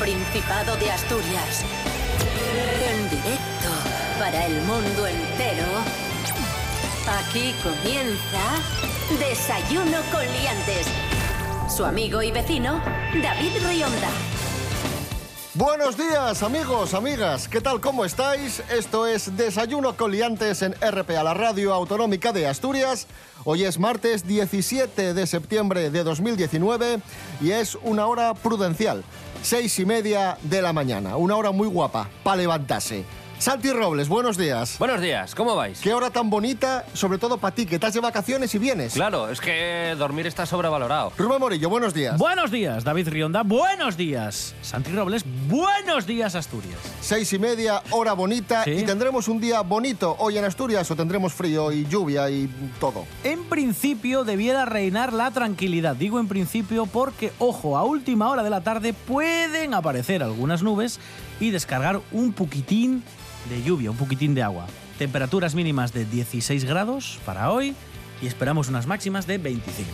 Principado de Asturias. En directo para el mundo entero. Aquí comienza Desayuno con Liantes. Su amigo y vecino, David Rionda. Buenos días, amigos, amigas. ¿Qué tal? ¿Cómo estáis? Esto es Desayuno con Liantes en RPA, la radio autonómica de Asturias. Hoy es martes 17 de septiembre de 2019 y es una hora prudencial. Seis y media de la mañana. Una hora muy guapa para levantarse. Santi Robles, buenos días. Buenos días, ¿cómo vais? Qué hora tan bonita, sobre todo para ti, que estás de vacaciones y vienes. Claro, es que dormir está sobrevalorado. Rubén Morillo, buenos días. Buenos días, David Rionda. Buenos días, Santi Robles. Buenos días, Asturias. Seis y media, hora bonita. Sí. ¿Y tendremos un día bonito hoy en Asturias o tendremos frío y lluvia y todo? En principio debiera reinar la tranquilidad. Digo en principio porque, ojo, a última hora de la tarde pueden aparecer algunas nubes y descargar un poquitín de lluvia, un poquitín de agua. Temperaturas mínimas de 16 grados para hoy y esperamos unas máximas de 25.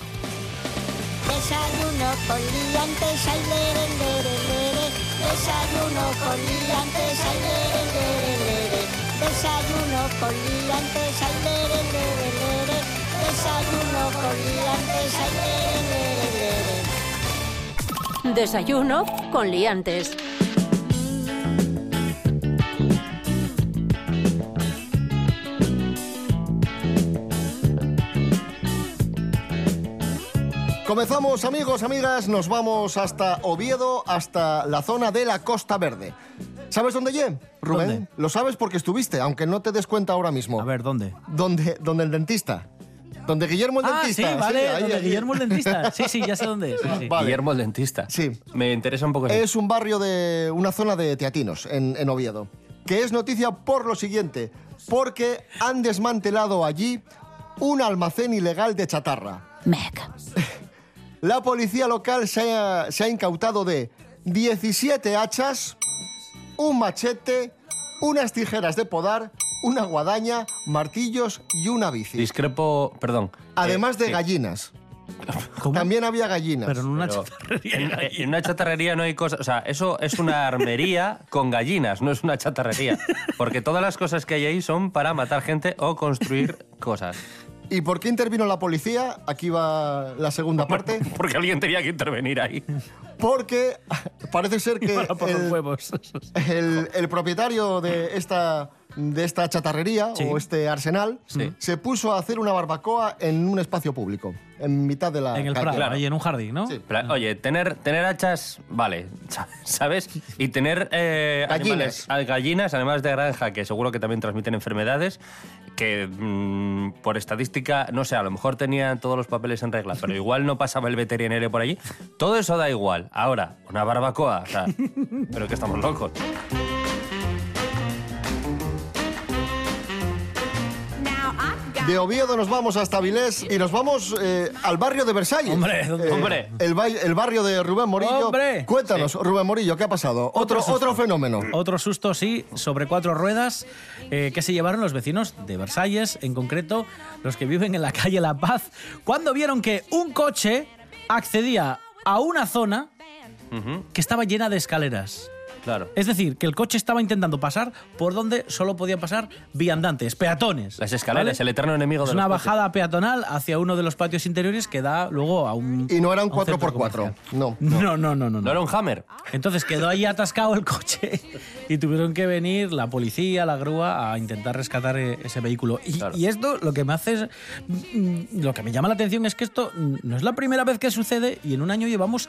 Desayuno con liantes, ay, lere, lere, lere. Desayuno con liantes, ay, lere, lere, lere. Desayuno con liantes, ay, lere, lere, lere. Desayuno con liantes, ay, lere, lere, lere. Desayuno con Liantes. Comenzamos, amigos, amigas, nos vamos hasta Oviedo, hasta la zona de la Costa Verde. ¿Sabes dónde lle? Rubén, ¿Dónde? lo sabes porque estuviste, aunque no te des cuenta ahora mismo. A ver, ¿dónde? ¿Dónde, dónde el dentista? ¿Donde Guillermo el Ah, sí, dentista? vale, ahí, donde ahí. Guillermo el dentista. Sí, sí, ya sé dónde es. sí, sí. Vale. Guillermo el dentista. Sí. Me interesa un poco. eso. Es un barrio de una zona de teatinos en, en Oviedo, que es noticia por lo siguiente, porque han desmantelado allí un almacén ilegal de chatarra. La policía local se ha, se ha incautado de 17 hachas, un machete, unas tijeras de podar, una guadaña, martillos y una bici. Discrepo, perdón. Además Eh, de gallinas. ¿Cómo? También había gallinas. Pero en una Pero chatarrería. En, en una chatarrería no hay cosas. O sea, eso es una armería con gallinas, no es una chatarrería. Porque todas las cosas que hay ahí son para matar gente o construir cosas. ¿Y por qué intervino la policía? Aquí va la segunda parte. Porque alguien tenía que intervenir ahí. Porque parece ser que Para por los el, huevos. el- el propietario de esta, de esta chatarrería Sí. o este arsenal Sí. se puso a hacer una barbacoa en un espacio público, en mitad de la En el calle. prado, Claro. ahí en un jardín, ¿no? Sí. Oye, tener, tener hachas, vale, ¿sabes? Y tener eh, Gallinas. animales- gallinas, además de granja, que seguro que también transmiten enfermedades, que mm, por estadística, no sé, a lo mejor tenían todos los papeles en regla, pero igual no pasaba el veterinario por allí. Todo eso da igual. Ahora, una barbacoa, o sea, pero que estamos locos. De Oviedo nos vamos hasta Avilés y nos vamos eh, al barrio de Versalles. Hombre, ¿dónde- Hombre. El, ba- el barrio de Rubén Morillo. Hombre. Cuéntanos, Rubén Morillo, ¿qué ha pasado? Otro, susto. otro fenómeno. Otro susto, sí, sobre cuatro ruedas eh, que se llevaron los vecinos de Versalles, en concreto los que viven en la calle La Paz, cuando vieron que un coche accedía a una zona que estaba llena de escaleras. Claro. Es decir, que el coche estaba intentando pasar por donde solo podían pasar viandantes, peatones. Las escaleras, ¿vale? el eterno enemigo Es de una los coches. bajada peatonal hacia uno de los patios interiores que da luego a un. Y no era un a un centro 4x4. comercial. No. No, no, no, no. ¿No no. era un Hammer? Entonces quedó ahí atascado el coche y tuvieron que venir la policía, la grúa a intentar rescatar eh, ese vehículo. Y, Claro. y esto lo que me hace es, mm, lo que me llama la atención es que esto no es la primera vez que sucede y en un año llevamos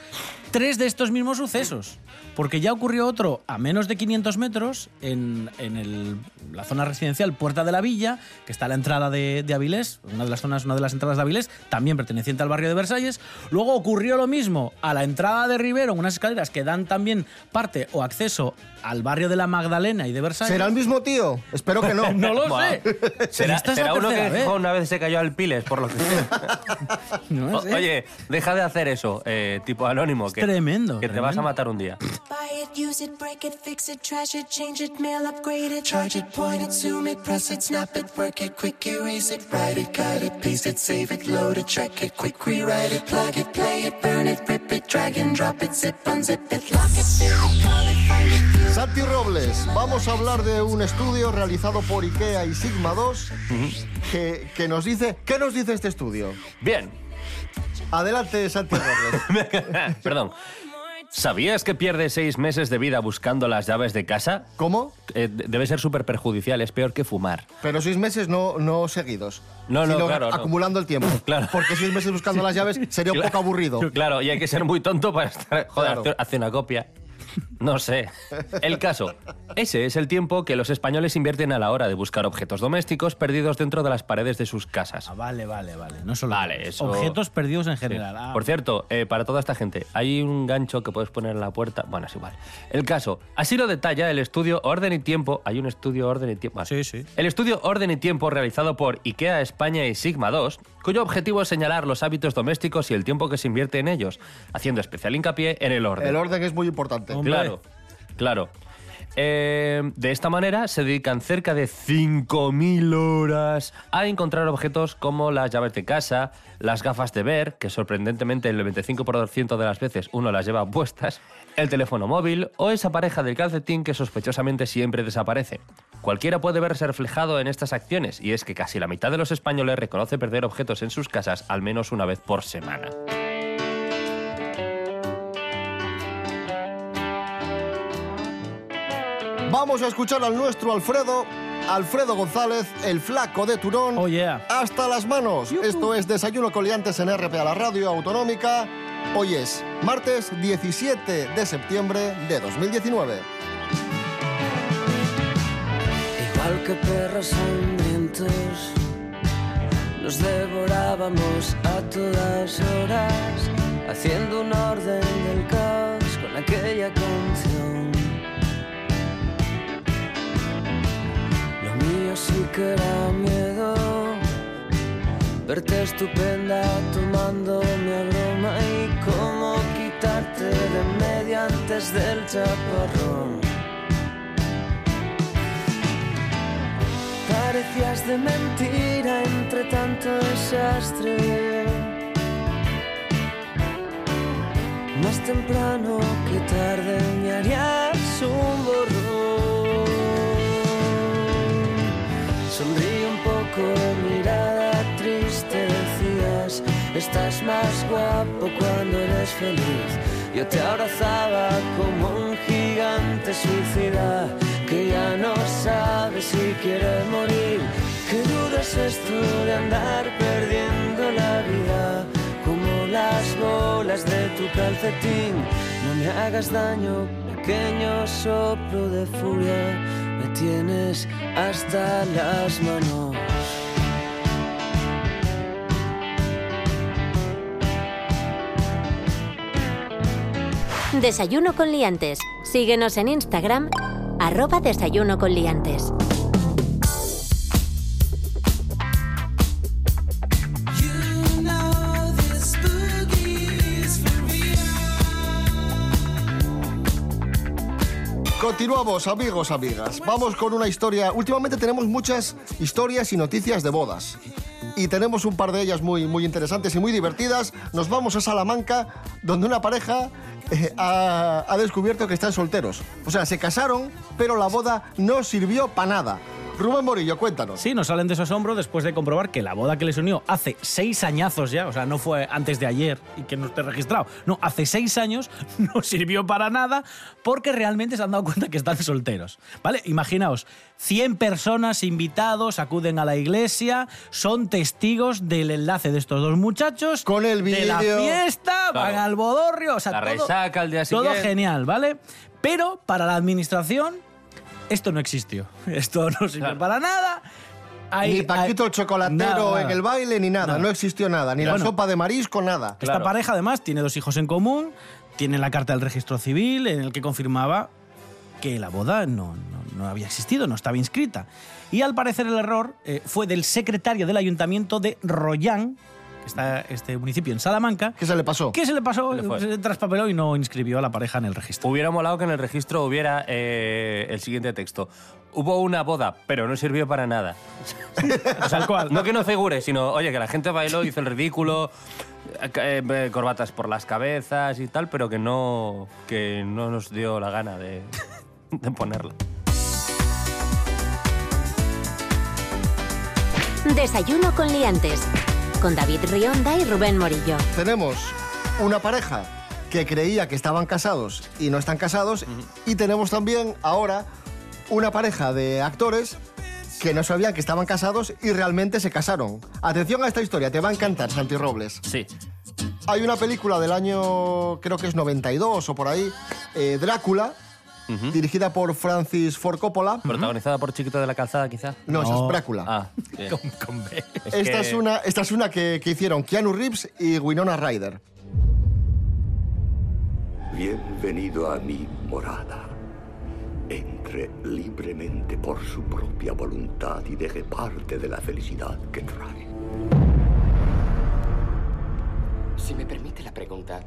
tres de estos mismos sucesos. Porque ya ocurrió otro a menos de 500 metros en, en el- la zona residencial Puerta de la Villa, que está a la entrada de, de Avilés, una de las zonas, una de las entradas de Avilés, también perteneciente al barrio de Versalles. Luego ocurrió lo mismo a la entrada de Rivero, en unas escaleras que dan también parte o acceso al barrio de la Magdalena y de Versalles. ¿Será el mismo tío? Espero que no. No lo sé. ¿Será, será uno que vez. una vez se cayó al piles, por lo que sea. No O- sé. Oye, deja de hacer eso, eh, tipo anónimo. Es que, tremendo, Que te vas a matar un día. It, break it, fix it, trash it, change it, mail, upgrade it, charge it, point it, zoom it, press it, snap it, work it, quick erase it, write it, cut it, paste it, save it, load it, track it, quick rewrite it, plug it, play it, burn it, rip it, drag and drop it, zip, unzip it, lock it, fill it, call it, find it. Santi Robles, vamos a hablar de un estudio realizado por IKEA y Sigma 2 que, que nos dice... ¿Qué nos dice este estudio? Bien. Adelante, Santi Robles. Perdón. ¿Sabías que pierdes seis meses de vida buscando las llaves de casa? ¿Cómo? Eh, de- debe ser súper perjudicial, es peor que fumar. Pero seis meses no, no seguidos. No, no, sino claro, no. acumulando el tiempo. Claro. Porque seis meses buscando las llaves sería un Claro. poco aburrido. Claro, y hay que ser muy tonto para estar. Joder, Claro. hace una copia. No sé. El caso. Ese es el tiempo que los españoles invierten a la hora de buscar objetos domésticos perdidos dentro de las paredes de sus casas. Ah, vale, vale, vale. No solo Vale, eso- objetos perdidos en Sí. general. Ah, Por cierto, eh, para toda esta gente, hay un gancho que puedes poner en la puerta. Bueno, es igual. El caso, así lo detalla el estudio Orden y Tiempo. Hay un estudio Orden y Tiempo. Sí, sí. El estudio Orden y Tiempo realizado por IKEA España y Sigma 2, cuyo objetivo es señalar los hábitos domésticos y el tiempo que se invierte en ellos, haciendo especial hincapié en el orden. El orden es muy importante. Hombre. Claro, claro. Eh, de esta manera se dedican cerca de 5.000 horas a encontrar objetos como las llaves de casa, las gafas de ver, que sorprendentemente el 95% de las veces uno las lleva puestas, el teléfono móvil o esa pareja del calcetín que sospechosamente siempre desaparece. Cualquiera puede verse reflejado en estas acciones y es que casi la mitad de los españoles reconoce perder objetos en sus casas al menos una vez por semana. Vamos a escuchar al nuestro Alfredo, Alfredo González, el flaco de Turón. Oh, yeah. Hasta las manos. Esto es Desayuno Coliantes en RP a la radio autonómica. Hoy es martes 17 de septiembre de 2019. Igual que perros hambrientos, nos devorábamos a todas horas, haciendo un orden del caos con aquella canción. Sí que era miedo, verte estupenda tomándome a broma y cómo quitarte de medio antes del chaparrón. Parecías de mentira entre tanto desastre. Más temprano que tarde me harías un borrón. Sonríe un poco, mirada triste, decías, estás más guapo cuando eres feliz. Yo te abrazaba como un gigante suicida que ya no sabe si quiere morir. Qué duro es esto de andar perdiendo la vida, como las bolas de tu calcetín. No me hagas daño, pequeño soplo de furia, me tienes hasta las manos. Desayuno con liantes. Síguenos en Instagram, arroba desayuno con liantes. Continuamos, amigos, amigas. Vamos con una historia. Últimamente tenemos muchas historias y noticias de bodas. Y tenemos un par de ellas muy, muy interesantes y muy divertidas. Nos vamos a Salamanca, donde una pareja eh, ha, ha descubierto que están solteros. O sea, se casaron, pero la boda no sirvió para nada. Rubén Morillo, cuéntanos. Sí, nos salen de su asombro después de comprobar que la boda que les unió hace seis añazos ya, o sea, no fue antes de ayer y que no esté registrado, no, hace seis años no sirvió para nada porque realmente se han dado cuenta que están solteros. ¿Vale? Imaginaos, 100 personas invitados acuden a la iglesia, son testigos del enlace de estos dos muchachos. Con el De la fiesta, van al bodorrio, o sea, La todo- resaca al día todo siguiente. genial, ¿vale? Pero para la administración esto no existió. Esto no sirve Claro. para nada. Hay- ni Paquito hay- el chocolatero Nada, en el baile, ni nada. Nada. No existió nada. Ni la sopa de marisco, nada. Esta Claro. pareja, además, tiene dos hijos en común, tiene la carta del registro civil en el que confirmaba que la boda no, no- no había existido, no estaba inscrita. Y al parecer el error eh, fue del secretario del ayuntamiento de Royan, está este municipio en Salamanca. ¿Qué se le pasó? ¿Qué se le pasó? le? Se traspapeló y no inscribió a la pareja en el registro. Hubiera molado que en el registro hubiera eh, el siguiente texto. Hubo una boda, pero no sirvió para nada. O sea, el cual. No que no figure, sino, oye, que la gente bailó, hizo el ridículo, eh, eh, corbatas por las cabezas y tal, pero que no, que no nos dio la gana de, de ponerla. Desayuno con liantes. Con David Rionda y Rubén Morillo. Tenemos una pareja que creía que estaban casados y no están casados. Y tenemos también ahora una pareja de actores que no sabían que estaban casados y realmente se casaron. Atención a esta historia, te va a encantar, Santi Robles. Sí. Hay una película del año, creo que es 92 o por ahí, eh, Drácula, dirigida por Francis Ford Coppola. Protagonizada por Chiquito de la Calzada, quizá. No, esa es Drácula. Ah. Con, con B. Es esta, que- es una, esta es una que, que hicieron Keanu Reeves y Winona Ryder. Bienvenido a mi morada. Entre libremente por su propia voluntad y deje parte de la felicidad que trae. Si me permite la pregunta,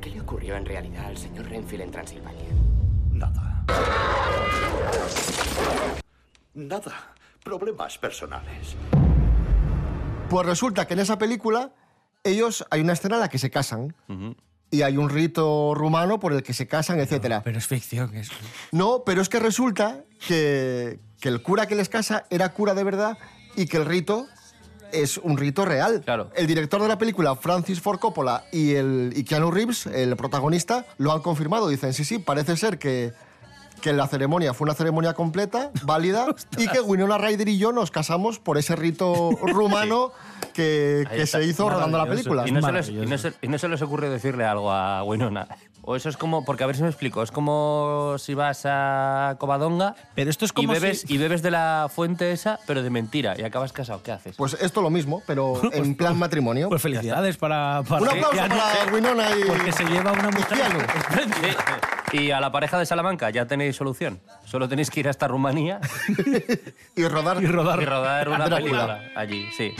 ¿qué le ocurrió en realidad al señor Renfield en Transilvania? Nada. Nada. Problemas personales. Pues resulta que en esa película ellos hay una escena en la que se casan. Y hay un rito rumano por el que se casan, etcétera. Pero es ficción. Es... No, pero es que resulta que, que el cura que les casa era cura de verdad y que el rito es un rito real. Claro. El director de la película, Francis Ford Coppola, y, el, y Keanu Reeves, el protagonista, lo han confirmado. Dicen, sí, sí, parece ser que, que la ceremonia fue una ceremonia completa, válida, y que Winona Ryder y yo nos casamos por ese rito rumano que, que se hizo rodando la película. Y no, se les, y, Maravilloso. no se, y no se les ocurre decirle algo a Winona. O eso es como, porque a ver si me explico, es como si vas a Covadonga Pero esto es y como bebes, si- y bebes de la fuente esa, pero de mentira, y acabas casado. ¿Qué haces? Pues esto lo mismo, pero en plan matrimonio. Pues felicidades para, para Un aplauso Keanu, para Winona y... Porque se lleva una mujer. Keanu. Sí. Y a la pareja de Salamanca ya tenéis solución. Solo tenéis que ir hasta Rumanía y rodar. Y rodar. y rodar una Drácula. película allí, sí.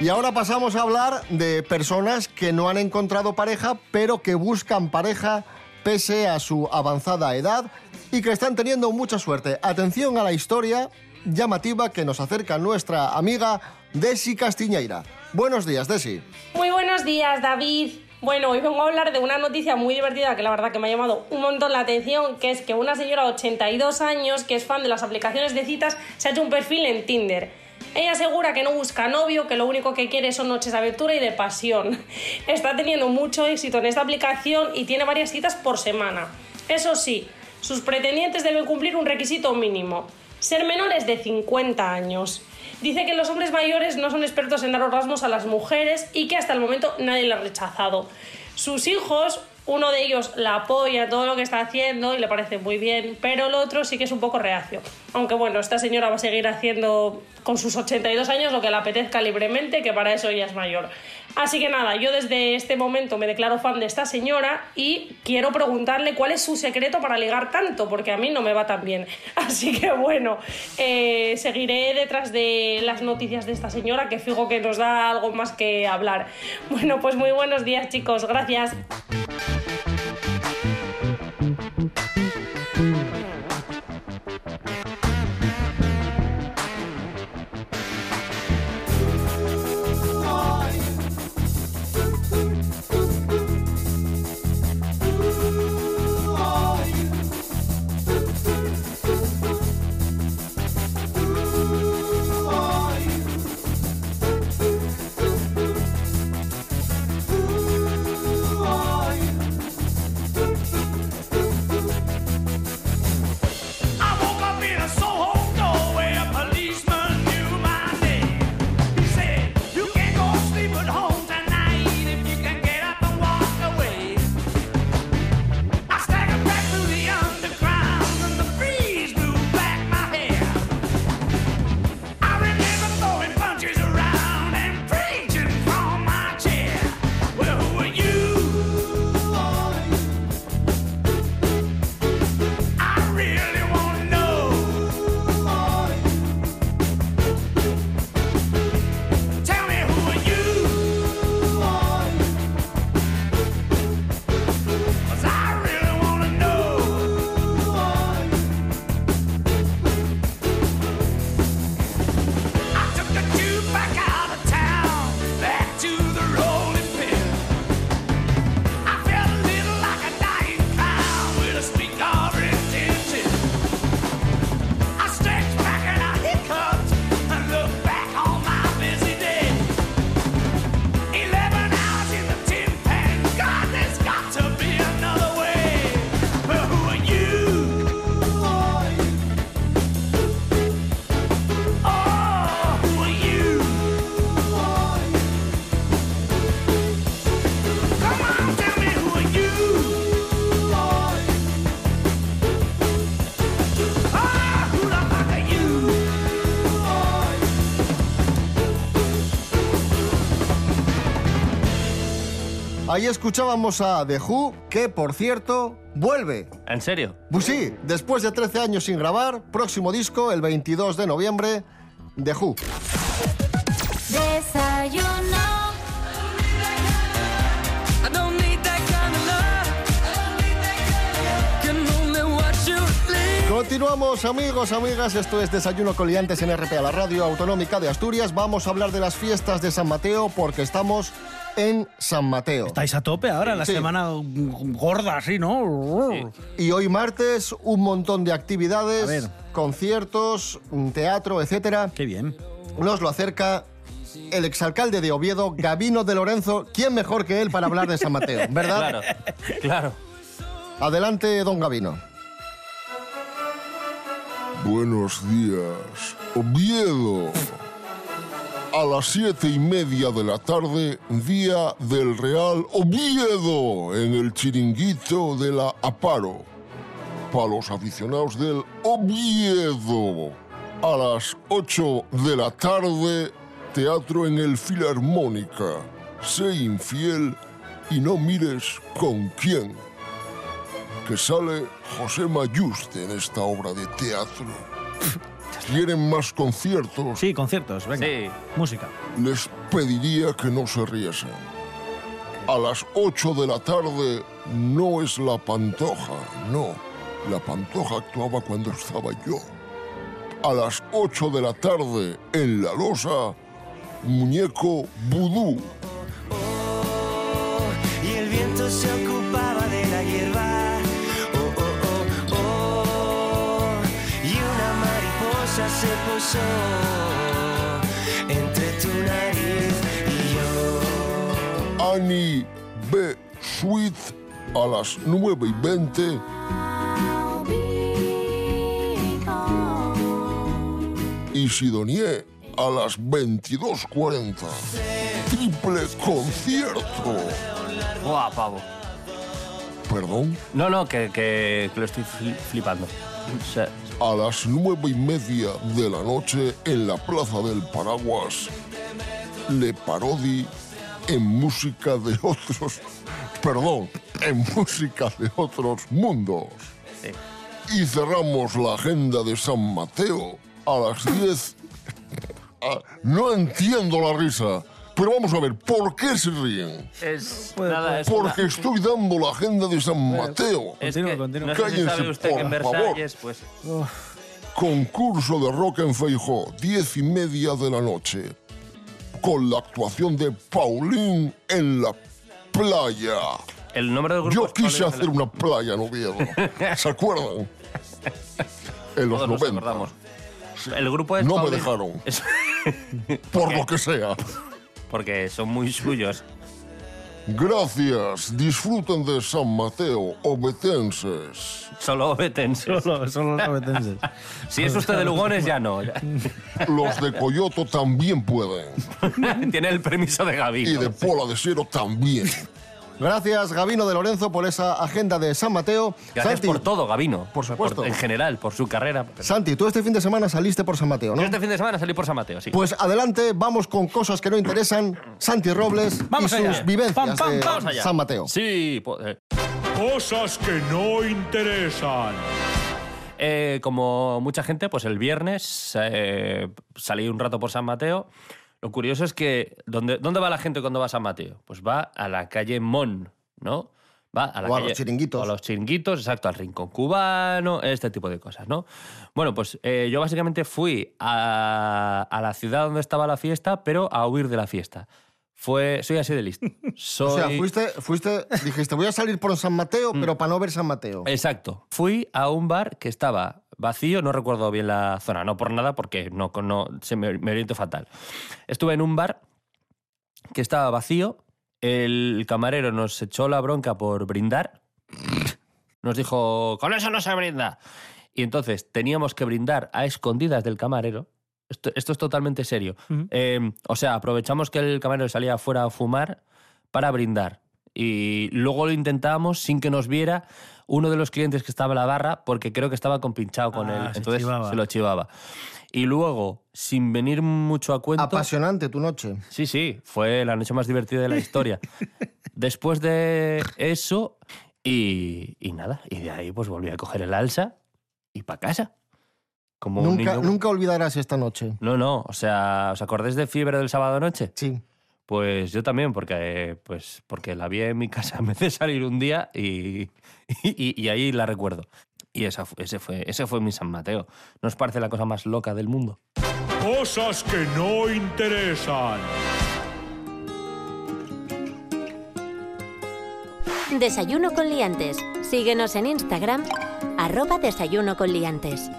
Y ahora pasamos a hablar de personas que no han encontrado pareja, pero que buscan pareja pese a su avanzada edad y que están teniendo mucha suerte. Atención a la historia llamativa que nos acerca nuestra amiga Desi Castiñeira. Buenos días, Desi. Muy buenos días, David. Bueno, hoy vengo a hablar de una noticia muy divertida que la verdad que me ha llamado un montón la atención, que es que una señora de 82 años, que es fan de las aplicaciones de citas, se ha hecho un perfil en Tinder. Ella asegura que no busca novio, que lo único que quiere son noches de aventura y de pasión. Está teniendo mucho éxito en esta aplicación y tiene varias citas por semana. Eso sí, sus pretendientes deben cumplir un requisito mínimo, ser menores de 50 años. Dice que los hombres mayores no son expertos en dar orgasmos a las mujeres y que hasta el momento nadie la ha rechazado. Sus hijos, uno de ellos la apoya todo lo que está haciendo y le parece muy bien, pero el otro sí que es un poco reacio. Aunque bueno, esta señora va a seguir haciendo con sus 82 años lo que le apetezca libremente, que para eso ella es mayor. Así que nada, yo desde este momento me declaro fan de esta señora y quiero preguntarle cuál es su secreto para ligar tanto, porque a mí no me va tan bien. Así que bueno, eh, seguiré detrás de las noticias de esta señora, que fijo que nos da algo más que hablar. Bueno, pues muy buenos días chicos, gracias. Ahí escuchábamos a The Who, que por cierto, vuelve. ¿En serio? Pues sí, después de 13 años sin grabar, próximo disco el 22 de noviembre, The Who. Desayuno. Continuamos amigos, amigas, esto es Desayuno Coliantes en RPA, la radio autonómica de Asturias. Vamos a hablar de las fiestas de San Mateo porque estamos en San Mateo. Estáis a tope ahora, la Sí. semana gorda, así, ¿no? Y hoy martes un montón de A actividades, ver. conciertos, teatro, etcétera. Qué bien. Nos lo acerca el exalcalde de Oviedo, Gabino de Lorenzo. ¿Quién mejor que él para hablar de San Mateo? ¿Verdad? Claro, claro. Adelante, don Gabino. Buenos días. Oviedo. A las siete y media de la tarde, día del Real Oviedo, en el chiringuito de la Aparo. Para los aficionados del Oviedo. A las 8 de la tarde, teatro en el Filarmónica. Sé infiel y no mires con quién que sale José Mayuste en esta obra de teatro. ¿Quieren más conciertos? Sí, conciertos, venga. Sí. Música. Les pediría que no se riesen. A las 8 de la tarde no es la pantoja, no. La pantoja actuaba cuando estaba yo. A las 8 de la tarde en la losa, muñeco vudú. Se posó entre tu nariz y yo. Annie B. Sweet a las 9 y 20. Y Sidonie a las 22.40. Triple concierto. Buah, pavo. Perdón. No, no, que, que- que lo estoy fli- flipando. O sea, A las nueve y media de la noche en la Plaza del Paraguas, Le Parodi en música de otros. Perdón, en música de otros mundos. sí. Y cerramos la agenda de San Mateo a las 10. Ah, no entiendo la risa, pero vamos a ver, ¿por qué se ríen? Es, Puede- nada, es Porque estoy dando la agenda de San Mateo. Es Continúa, que. No sé si Cállense, sabe usted que en por favor. Versalles, pues... Concurso de rock en Feijó, diez y media de la noche. Con la actuación de Paulín en la playa. El nombre del grupo Yo quise Paulín hacer una playa en Oviedo. ¿Se acuerdan? En los Todos nos 90. acordamos. El grupo es No me Paulín- dejaron. Es- Por lo que sea. Porque son muy suyos. Gracias. Disfruten de San Mateo, obetenses. Solo betenses. Solo, solo los abetenses. Si es usted de Lugones, ya no. Los de Coyoto también pueden. Tiene el permiso de Gaby. Y de Pola de Siero también. Gracias, Gabino de Lorenzo, por esa agenda de San Mateo. Gracias Santi, por todo, Gabino. Por supuesto. en general, por su carrera. Santi, tú este fin de semana saliste por San Mateo, ¿no? Yo este fin de semana salí por San Mateo, sí. Pues adelante, vamos con cosas que no interesan. Santi Robles Vamos y allá. sus vivencias Pam, pam, de vamos allá. San Mateo. Sí, po- eh, Cosas que no interesan. Eh, como mucha gente, pues el viernes eh, salí un rato por San Mateo. Lo curioso es que, ¿dónde, ¿dónde va la gente cuando va a San Mateo? Pues va a la calle Mon, ¿no? Va a la O a calle- los chiringuitos. o a los chiringuitos, exacto, al rincón cubano, este tipo de cosas, ¿no? Bueno, pues eh, yo básicamente fui a, a la ciudad donde estaba la fiesta, pero a huir de la fiesta. Fue, soy así de listo. Soy... O sea, fuiste, fuiste, dijiste, voy a salir por San Mateo, Mm. pero para no ver San Mateo. Exacto. Fui a un bar que estaba vacío, no recuerdo bien la zona, no por nada, porque no, no se me, me oriento fatal. Estuve en un bar que estaba vacío, el camarero nos echó la bronca por brindar, nos dijo, con eso no se brinda. Y entonces teníamos que brindar a escondidas del camarero. Esto, esto es totalmente serio. Eh, o sea, aprovechamos que el camarero salía afuera a fumar para brindar. Y luego lo intentábamos sin que nos viera uno de los clientes que estaba en la barra, porque creo que estaba compinchado con Ah, él. se Entonces chivaba. se lo chivaba. Y luego, sin venir mucho a cuento. Apasionante tu noche. Sí, sí, fue la noche más divertida de la historia. después de eso y, y nada, y de ahí pues volví a coger el alza y para casa. Como un Nunca, niño- nunca olvidarás esta noche. No, no, o sea, ¿os acordáis de Fiebre del sábado noche? Sí. Pues yo también, porque, pues, porque la vi en mi casa vez de salir un día y, y, y ahí la recuerdo. Y esa, ese, fue, ese fue mi San Mateo. ¿No os parece la cosa más loca del mundo? Cosas que no interesan. Desayuno con liantes. Síguenos en Instagram, arroba desayuno con liantes.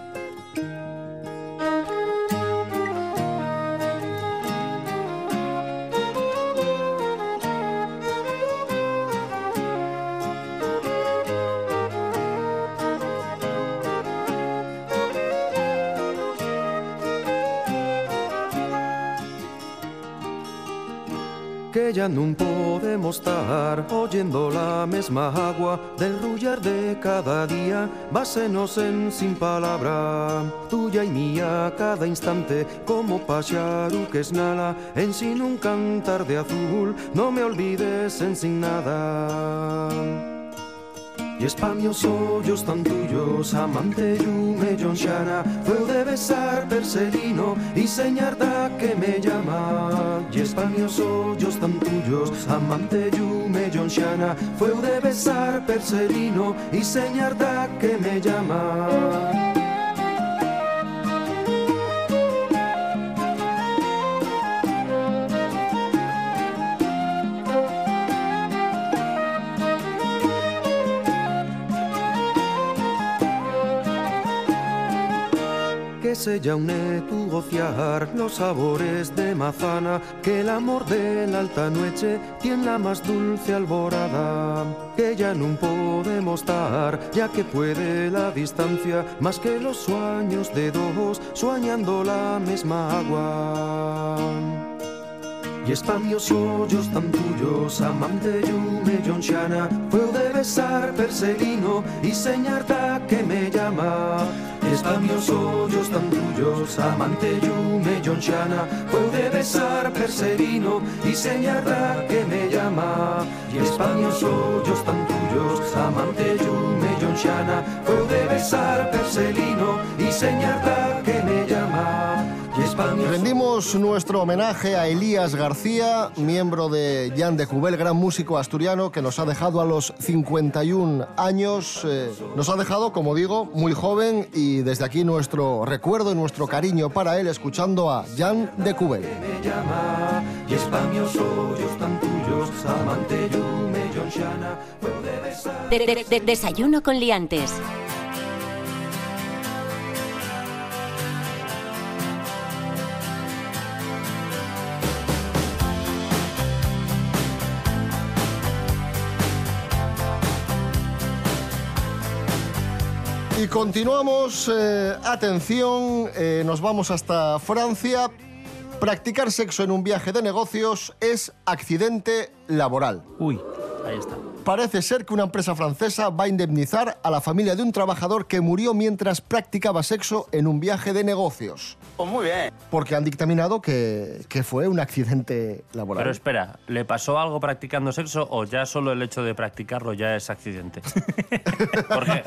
Ya non podemos estar oyendo la mesma agua del rullar de cada día, básenos en sin palabra, tuya y mía cada instante, como paxaru que es nada, en sin un cantar de azul, no me olvides en sin nada. Y espamios ollos tan tuyos, amante yume Xana Fue de besar perselino y señar da que me llama. Y espamios ollos tan tuyos, amante yume Xana Fue de besar perselino y señar da que me llama que se ya une tu gociar los sabores de manzana, que el amor de la alta noche tiene la más dulce alborada, que ya no podemos estar, ya que puede la distancia, más que los sueños de dos, soñando la misma agua. Y espamios ollos tan tuyos, amante yume Xana Fue de besar perselino y señar da que me llama Y espamios ollos tan tuyos, amante yume Xana Fue de besar perselino y señar da que me llama. Y espamios ollos tan tuyos, amante yume Xana Fue de besar perselino y señar da que me llama Rendimos nuestro homenaje a Elías García, miembro de Jan de Cubel, gran músico asturiano que nos ha dejado a los 51 años. eh, nos ha dejado, como digo, muy joven y desde aquí nuestro recuerdo y nuestro cariño para él escuchando a Jan de Cubel. De- de- de- desayuno con liantes. Y continuamos, eh, atención, eh, nos vamos hasta Francia. Practicar sexo en un viaje de negocios es accidente laboral. Uy, ahí está. Parece ser que una empresa francesa va a indemnizar a la familia de un trabajador que murió mientras practicaba sexo en un viaje de negocios. Pues muy bien. Porque han dictaminado que, que fue un accidente laboral. Pero espera, ¿le pasó algo practicando sexo o ya solo el hecho de practicarlo ya es accidente? Porque,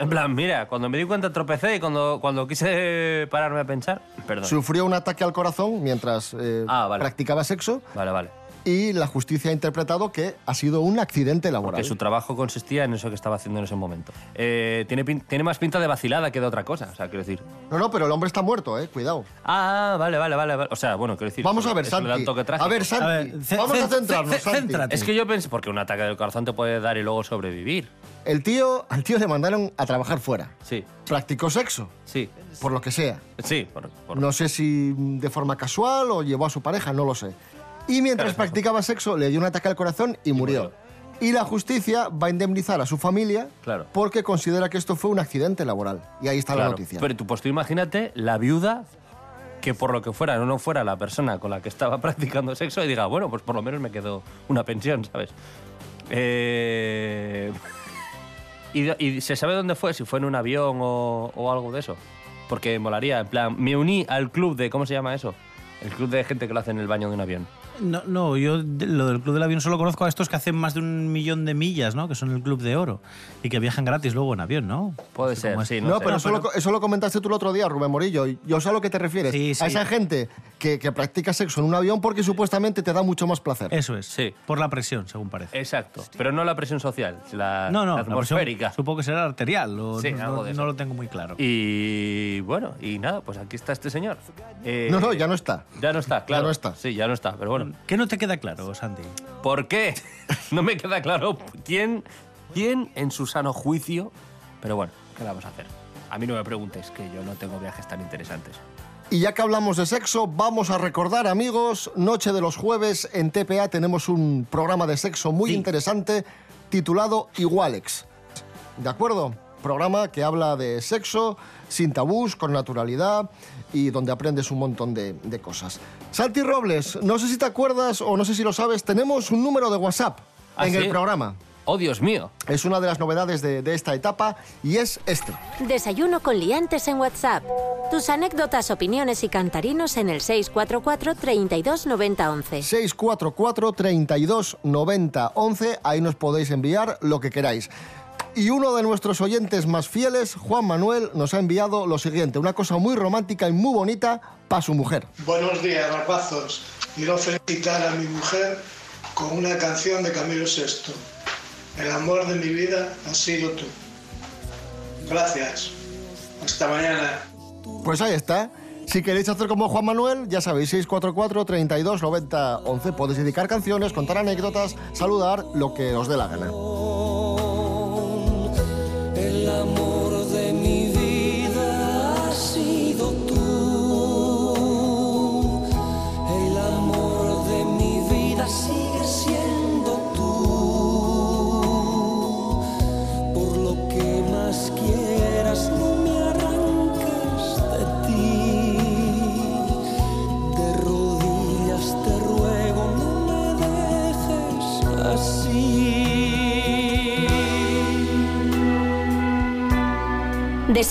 en plan, mira, cuando me di cuenta tropecé y cuando, cuando quise pararme a pensar, perdón. Sufrió un ataque al corazón mientras eh, Ah, vale. practicaba sexo Vale, vale. Y la justicia ha interpretado que ha sido un accidente laboral. Porque su trabajo consistía en eso que estaba haciendo en ese momento. Eh, tiene, tiene más pinta de vacilada que de otra cosa, o sea, quiero decir. No, no, pero el hombre está muerto, eh, cuidado. Ah, vale, vale, vale. vale. O sea, bueno, quiero decir. Vamos a ver, Santi. A ver, Santi, A ver, vamos a ce- centrarnos, ce- Santi. céntrate. Es que yo pensé, porque un ataque del corazón te puede dar y luego sobrevivir. El tío, al tío le mandaron a trabajar fuera. Sí. Practicó sexo. Sí. Por lo que sea. Sí, por, por- No sé si de forma casual o llevó a su pareja, no lo sé. Y mientras practicaba sexo le dio un ataque al corazón y murió. Y la justicia va a indemnizar a su familia Claro. porque considera que esto fue un accidente laboral. Y ahí está la noticia. Pero tú, pues tú imagínate la viuda que por lo que fuera no fuera la persona con la que estaba practicando sexo y diga, bueno, pues por lo menos me quedo una pensión, ¿sabes? Eh, ¿Y, y se sabe dónde fue? Si fue en un avión o, o algo de eso. Porque molaría, en plan, me uní al club de, ¿cómo se llama eso? El club de gente que lo hace en el baño de un avión. No, no, yo lo del Club del Avión solo conozco a estos que hacen más de un millón de millas, ¿no? Que son el Club de Oro. Y que viajan gratis luego en avión, ¿no? Puede ser, sí, No, pero, eso, lo, eso lo comentaste tú el otro día, Rubén Morillo. Yo sé a lo que te refieres. Sí, sí. A esa gente que, que practica sexo en un avión porque supuestamente te da mucho más placer. Eso es. Sí. Por la presión, según parece. Exacto. Pero no la presión social, la, no, no, la la presión atmosférica. supongo que será arterial. o Sí, no, algo de no eso. lo tengo muy claro. Y bueno, y nada, pues aquí está este señor. Eh, No, no, ya no está. Ya no está, claro. no está. Sí, ya no está, pero bueno. ¿Qué no te queda claro, Santi? ¿Por qué? No me queda claro quién, quién en su sano juicio. Pero bueno, ¿qué le vamos a hacer? A mí no me preguntes, que yo no tengo viajes tan interesantes. Y ya que hablamos de sexo, vamos a recordar, amigos, noche de los jueves en TPA tenemos un programa de sexo muy interesante titulado Igualex. ¿De acuerdo? Programa que habla de sexo sin tabús, con naturalidad y donde aprendes un montón de, de cosas. Santi Robles, no sé si te acuerdas o no sé si lo sabes, tenemos un número de WhatsApp ¿Ah, en sí? el programa. ¡Oh, Dios mío! Es una de las novedades de, de esta etapa y es este. Desayuno con liantes en WhatsApp. Tus anécdotas, opiniones y cantarinos en el 644 32 90 11. 644 32 90 11. Ahí nos podéis enviar lo que queráis. Y uno de nuestros oyentes más fieles, Juan Manuel, nos ha enviado lo siguiente, una cosa muy romántica y muy bonita para su mujer. Buenos días, rapazos. Quiero felicitar a mi mujer con una canción de Camilo VI. El amor de mi vida ha sido tú. Gracias. Hasta mañana. Pues ahí está. Si queréis hacer como Juan Manuel, ya sabéis, 644 32 90 11. Podéis dedicar canciones, contar anécdotas, saludar, lo que os dé la gana. El amor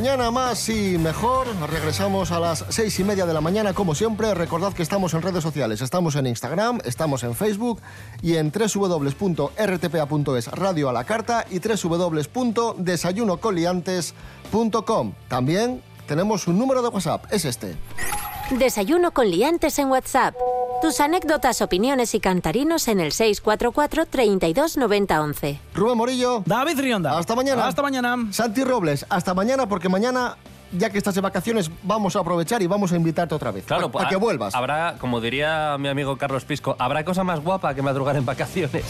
Mañana más y mejor. Regresamos a las seis y media de la mañana, como siempre. Recordad que estamos en redes sociales. Estamos en Instagram, estamos en Facebook y en www.rtpa.es Radio a la Carta y www.desayunocoliantes.com. También tenemos un número de WhatsApp. Es este. Desayuno con liantes en WhatsApp. Tus anécdotas, opiniones y cantarinos en el 644 32 90 11. Rubén Morillo. David Rionda. Hasta mañana. Hasta mañana. Santi Robles. Hasta mañana porque mañana, ya que estás de vacaciones, vamos a aprovechar y vamos a invitarte otra vez. Claro, para pues, que vuelvas. Habrá, como diría mi amigo Carlos Pisco, habrá cosa más guapa que madrugar en vacaciones.